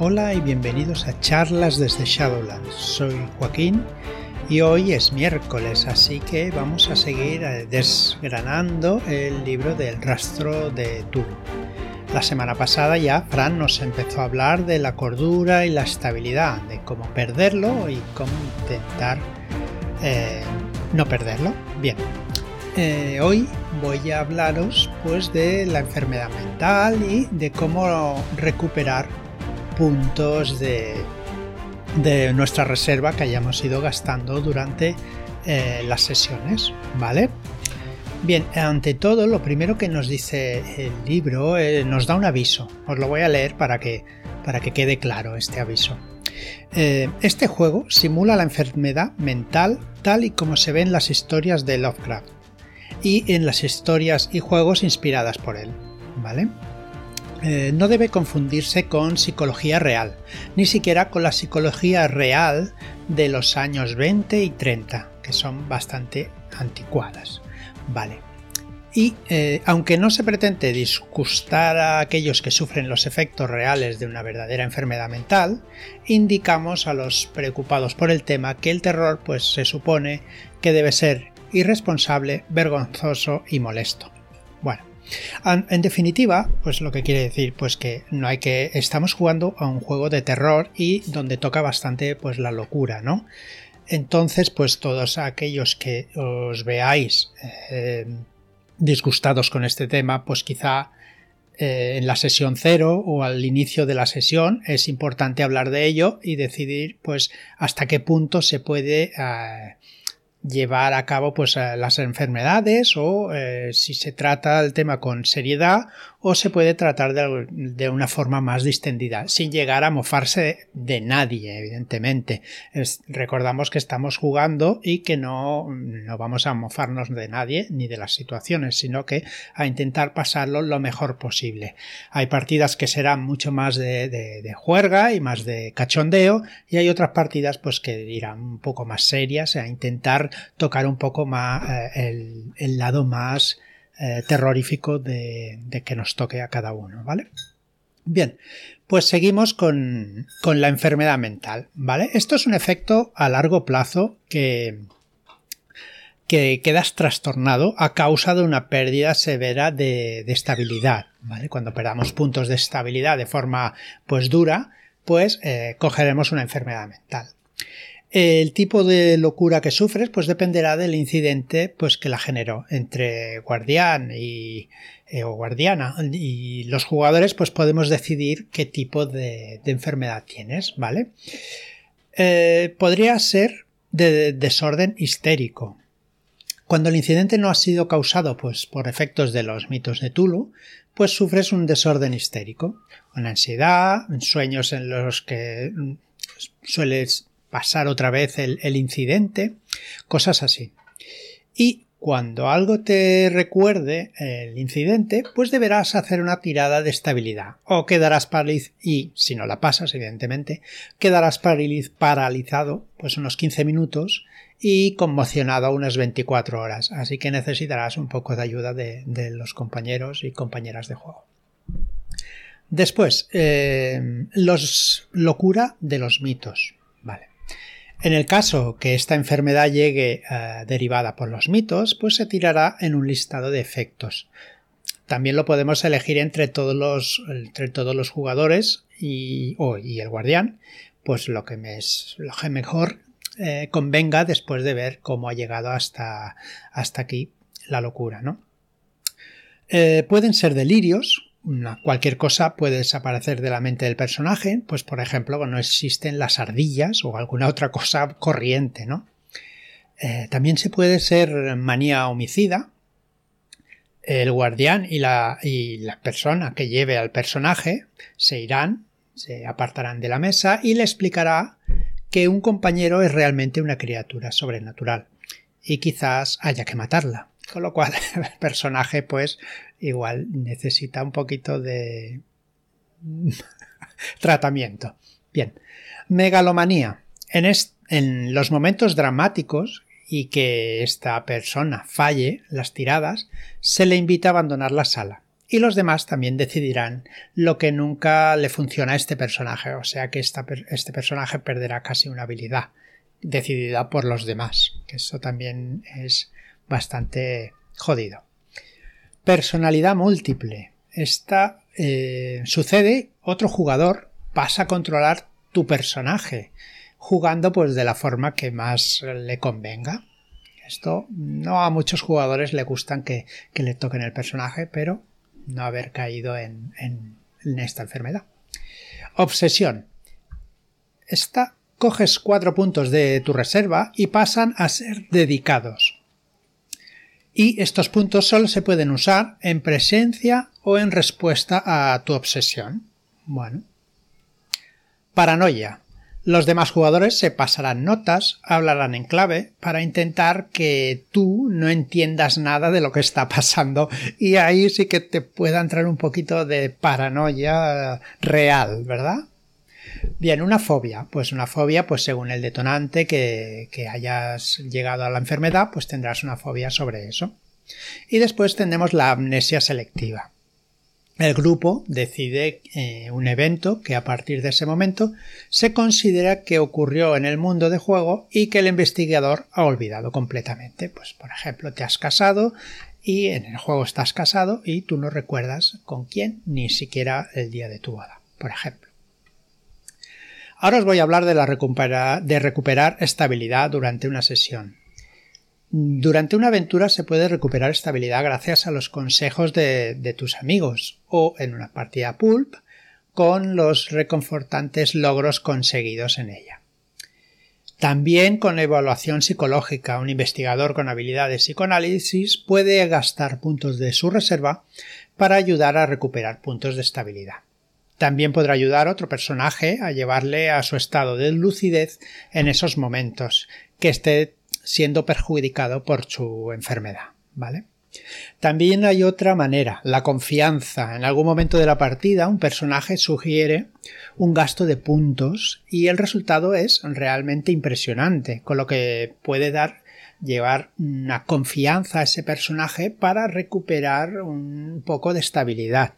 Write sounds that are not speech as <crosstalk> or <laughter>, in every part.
Hola y bienvenidos a charlas desde Shadowlands. Soy Joaquín y hoy es miércoles, así que vamos a seguir eh, desgranando el libro del rastro de Tulu. La semana pasada ya Fran nos empezó a hablar de la cordura y la estabilidad, de cómo perderlo y cómo intentar eh, no perderlo. Bien, eh, hoy voy a hablaros pues de la enfermedad mental y de cómo recuperar puntos de, de nuestra reserva que hayamos ido gastando durante eh, las sesiones, ¿vale? Bien, ante todo, lo primero que nos dice el libro eh, nos da un aviso. Os lo voy a leer para que, para que quede claro este aviso. Eh, este juego simula la enfermedad mental tal y como se ve en las historias de Lovecraft y en las historias y juegos inspiradas por él, ¿vale? Eh, no debe confundirse con psicología real, ni siquiera con la psicología real de los años 20 y 30, que son bastante anticuadas. Vale. Y eh, aunque no se pretende disgustar a aquellos que sufren los efectos reales de una verdadera enfermedad mental, indicamos a los preocupados por el tema que el terror pues se supone que debe ser irresponsable, vergonzoso y molesto. Bueno, en definitiva, pues lo que quiere decir, pues que no hay que. Estamos jugando a un juego de terror y donde toca bastante pues la locura, ¿no? Entonces, pues todos aquellos que os veáis eh, disgustados con este tema, pues quizá eh, en la sesión cero o al inicio de la sesión es importante hablar de ello y decidir pues hasta qué punto se puede eh, llevar a cabo pues las enfermedades o eh, si se trata el tema con seriedad o se puede tratar de, una forma más distendida sin llegar a mofarse de nadie evidentemente. Recordamos que estamos jugando y que no, no vamos a mofarnos de nadie ni de las situaciones sino que a intentar pasarlo lo mejor posible. Hay partidas que serán mucho más de, de juerga y más de cachondeo y hay otras partidas pues que irán un poco más serias a intentar tocar un poco más eh, el, lado más eh, terrorífico de, que nos toque a cada uno, ¿vale? Bien, pues seguimos con, la enfermedad mental, ¿vale? Esto es un efecto a largo plazo que, que quedas trastornado a causa de una pérdida severa de, estabilidad, ¿vale? Cuando perdamos puntos de estabilidad de forma pues dura, pues eh, cogeremos una enfermedad mental. El tipo de locura que sufres pues dependerá del incidente pues que la generó entre guardián y eh, o guardiana y los jugadores pues podemos decidir qué tipo de, enfermedad tienes, ¿vale? Eh, podría ser de desorden histérico. Cuando el incidente no ha sido causado pues por efectos de los mitos de Tulu, pues sufres un desorden histérico, una ansiedad, sueños en los que sueles pasar otra vez el, incidente, cosas así. Y cuando algo te recuerde el incidente, pues deberás hacer una tirada de estabilidad. O quedarás paralizado, y si no la pasas, evidentemente, quedarás paralizado pues unos 15 minutos y conmocionado unas 24 horas. Así que necesitarás un poco de ayuda de, los compañeros y compañeras de juego. Después, eh, los locura de los mitos. En el caso que esta enfermedad llegue eh, derivada por los mitos, pues se tirará en un listado de efectos. También lo podemos elegir entre todos los, entre todos los jugadores y, y el guardián, pues lo que, me es, lo que mejor eh, convenga después de ver cómo ha llegado hasta, hasta aquí la locura, ¿no? Eh, pueden ser delirios, cualquier cosa puede desaparecer de la mente del personaje, pues por ejemplo, no existen las ardillas o alguna otra cosa corriente, ¿no? Eh, también se puede ser manía homicida. El guardián y la, y la persona que lleve al personaje se irán, se apartarán de la mesa y le explicará que un compañero es realmente una criatura sobrenatural y quizás haya que matarla. Con lo cual <laughs> el personaje pues igual necesita un poquito de <laughs> tratamiento. Bien, megalomanía. En, los momentos dramáticos y que esta persona falle las tiradas, se le invita a abandonar la sala y los demás también decidirán lo que nunca le funciona a este personaje, o sea que este personaje perderá casi una habilidad decidida por los demás, que eso también es bastante jodido. Personalidad múltiple. Esta eh, sucede, otro jugador pasa a controlar tu personaje, jugando pues de la forma que más le convenga. Esto no a muchos jugadores le gustan que, le toquen el personaje, pero no haber caído en, en esta enfermedad. Obsesión. Esta coges cuatro puntos de tu reserva y pasan a ser dedicados. Y estos puntos solo se pueden usar en presencia o en respuesta a tu obsesión. Bueno. Paranoia. Los demás jugadores se pasarán notas, hablarán en clave, para intentar que tú no entiendas nada de lo que está pasando y ahí sí que te pueda entrar un poquito de paranoia real, ¿verdad? Bien, una fobia. Pues una fobia, pues según el detonante que, hayas llegado a la enfermedad, pues tendrás una fobia sobre eso. Y después tenemos la amnesia selectiva. El grupo decide eh, un evento que a partir de ese momento se considera que ocurrió en el mundo de juego y que el investigador ha olvidado completamente. Pues por ejemplo, te has casado y en el juego estás casado y tú no recuerdas con quién ni siquiera el día de tu boda, por ejemplo. Ahora os voy a hablar de, recuperar estabilidad durante una sesión. Durante una aventura se puede recuperar estabilidad gracias a los consejos de, de tus amigos o en una partida pulp con los reconfortantes logros conseguidos en ella. También con evaluación psicológica, un investigador con habilidades psicoanálisis puede gastar puntos de su reserva para ayudar a recuperar puntos de estabilidad. También podrá ayudar a otro personaje a llevarle a su estado de lucidez en esos momentos que esté siendo perjudicado por su enfermedad, ¿vale? También hay otra manera, la confianza. En algún momento de la partida un personaje sugiere un gasto de puntos y el resultado es realmente impresionante, con lo que puede dar llevar una confianza a ese personaje para recuperar un poco de estabilidad.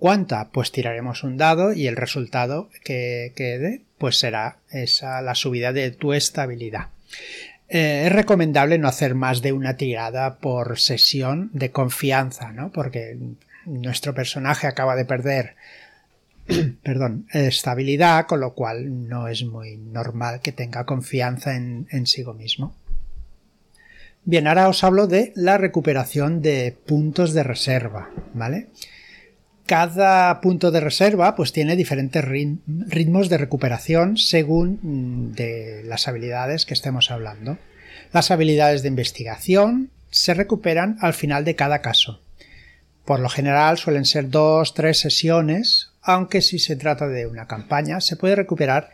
¿Cuánta? Pues tiraremos un dado y el resultado que quede pues será esa la subida de tu estabilidad. Eh, es recomendable no hacer más de una tirada por sesión de confianza, ¿no? Porque nuestro personaje acaba de perder <clears throat> perdón, estabilidad, con lo cual no es muy normal que tenga confianza en, en sí mismo. Bien, ahora os hablo de la recuperación de puntos de reserva, ¿vale? Cada punto de reserva pues tiene diferentes ritmos de recuperación según mm, de las habilidades que estemos hablando. Las habilidades de investigación se recuperan al final de cada caso. Por lo general suelen ser dos, tres sesiones, aunque si se trata de una campaña se puede recuperar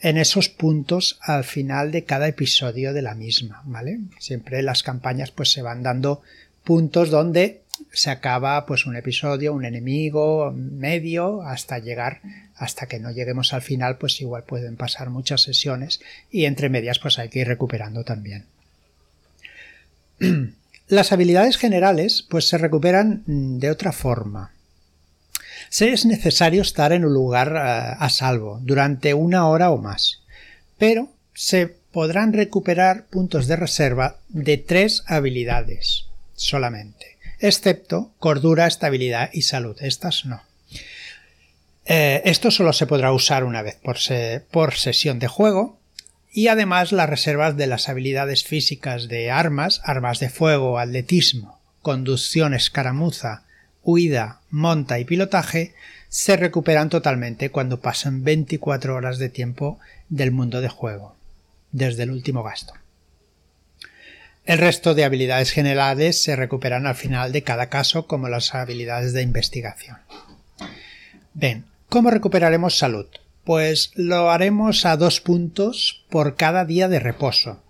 en esos puntos al final de cada episodio de la misma, ¿vale? Siempre las campañas pues se van dando puntos donde se acaba pues un episodio, un enemigo medio, hasta llegar, hasta que no lleguemos al final, pues igual pueden pasar muchas sesiones y entre medias pues hay que ir recuperando también. <clears throat> Las habilidades generales pues se recuperan de otra forma. Se es necesario estar en un lugar eh, a salvo durante una hora o más, pero se podrán recuperar puntos de reserva de tres habilidades solamente excepto cordura, estabilidad y salud. Estas no. Eh, esto solo se podrá usar una vez por, por sesión de juego y además las reservas de las habilidades físicas de armas, armas de fuego, atletismo, conducción, escaramuza, huida, monta y pilotaje se recuperan totalmente cuando pasan 24 horas de tiempo del mundo de juego, desde el último gasto. El resto de habilidades generales se recuperan al final de cada caso como las habilidades de investigación. Bien, ¿cómo recuperaremos salud? Pues lo haremos a dos puntos por cada día de reposo.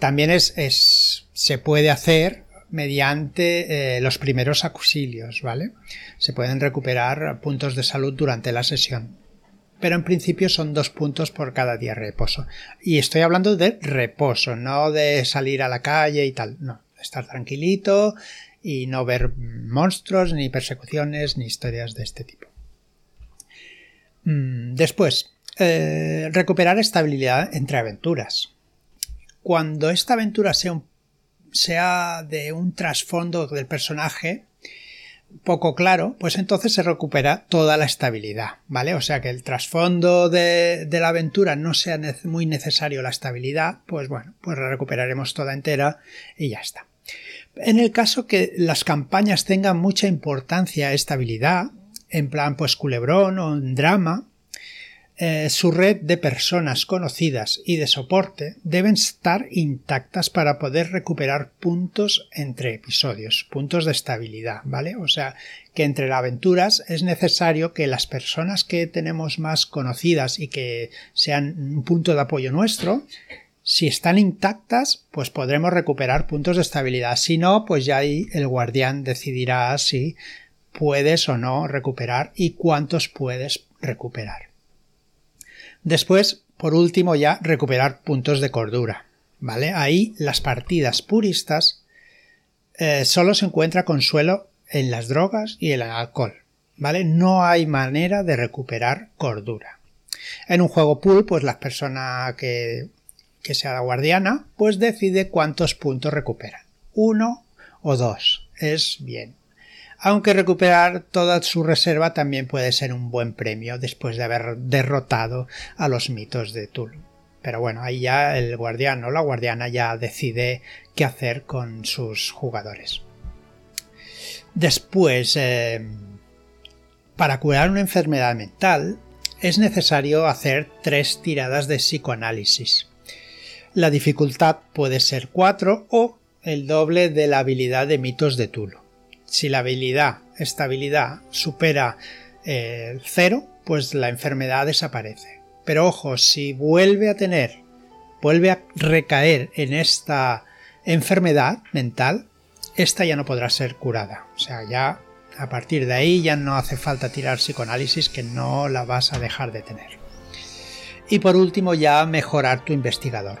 También se puede hacer mediante eh, los primeros auxilios, ¿vale? Se pueden recuperar puntos de salud durante la sesión pero en principio son dos puntos por cada día de reposo. Y estoy hablando de reposo, no de salir a la calle y tal, no, estar tranquilito y no ver monstruos, ni persecuciones, ni historias de este tipo. Mm, después, eh, recuperar estabilidad entre aventuras. Cuando esta aventura sea, sea de un trasfondo del personaje, poco claro, pues entonces se recupera toda la estabilidad, ¿vale? O sea que el trasfondo de, la aventura no sea muy necesario la estabilidad, pues bueno, pues la recuperaremos toda entera y ya está. En el caso que las campañas tengan mucha importancia estabilidad, en plan pues culebrón o en drama, eh, su red de personas conocidas y de soporte deben estar intactas para poder recuperar puntos entre episodios, puntos de estabilidad, ¿vale? O sea, que entre las aventuras es necesario que las personas que tenemos más conocidas y que sean un punto de apoyo nuestro, si están intactas, pues podremos recuperar puntos de estabilidad. Si no, pues ya ahí el guardián decidirá si puedes o no recuperar y cuántos puedes recuperar. Después, por último, ya recuperar puntos de cordura. ¿Vale? Ahí las partidas puristas eh, solo se encuentra consuelo en las drogas y el alcohol. ¿Vale? No hay manera de recuperar cordura. En un juego pool, pues la persona que, sea la guardiana, pues decide cuántos puntos recupera. Uno o dos. Es bien aunque recuperar toda su reserva también puede ser un buen premio después de haber derrotado a los mitos de Tul. Pero bueno, ahí ya el guardián o la guardiana ya decide qué hacer con sus jugadores. Después, eh, para curar una enfermedad mental, es necesario hacer tres tiradas de psicoanálisis. La dificultad puede ser 4 o el doble de la habilidad de mitos de Tulo. Si la habilidad, estabilidad, supera el eh, cero, pues la enfermedad desaparece. Pero ojo, si vuelve a tener, vuelve a recaer en esta enfermedad mental, esta ya no podrá ser curada. O sea, ya a partir de ahí ya no hace falta tirar psicoanálisis que no la vas a dejar de tener. Y por último ya mejorar tu investigador.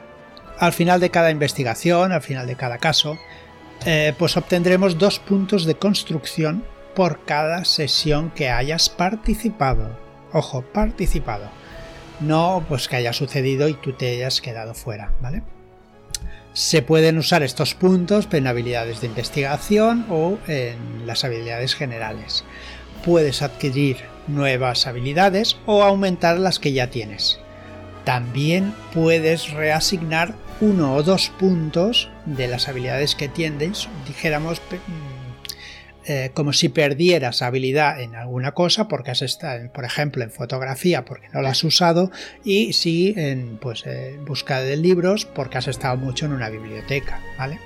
Al final de cada investigación, al final de cada caso, eh, pues obtendremos dos puntos de construcción por cada sesión que hayas participado. Ojo, participado. No pues que haya sucedido y tú te hayas quedado fuera, ¿vale? Se pueden usar estos puntos en habilidades de investigación o en las habilidades generales. Puedes adquirir nuevas habilidades o aumentar las que ya tienes. También puedes reasignar uno o dos puntos de las habilidades que tienes, dijéramos, mm, eh, como si perdieras habilidad en alguna cosa porque has estado, por ejemplo, en fotografía porque no la has usado y si en pues, eh, busca de libros porque has estado mucho en una biblioteca, ¿vale?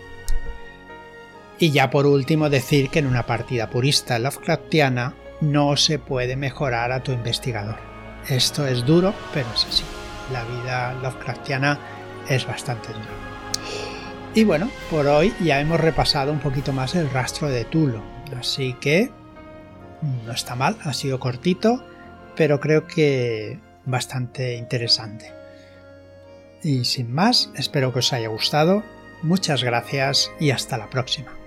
Y ya por último decir que en una partida purista Lovecraftiana no se puede mejorar a tu investigador. Esto es duro, pero es así. La vida Lovecraftiana es bastante duro. Y bueno, por hoy ya hemos repasado un poquito más el rastro de Tulo, así que no está mal, ha sido cortito, pero creo que bastante interesante. Y sin más, espero que os haya gustado, muchas gracias y hasta la próxima.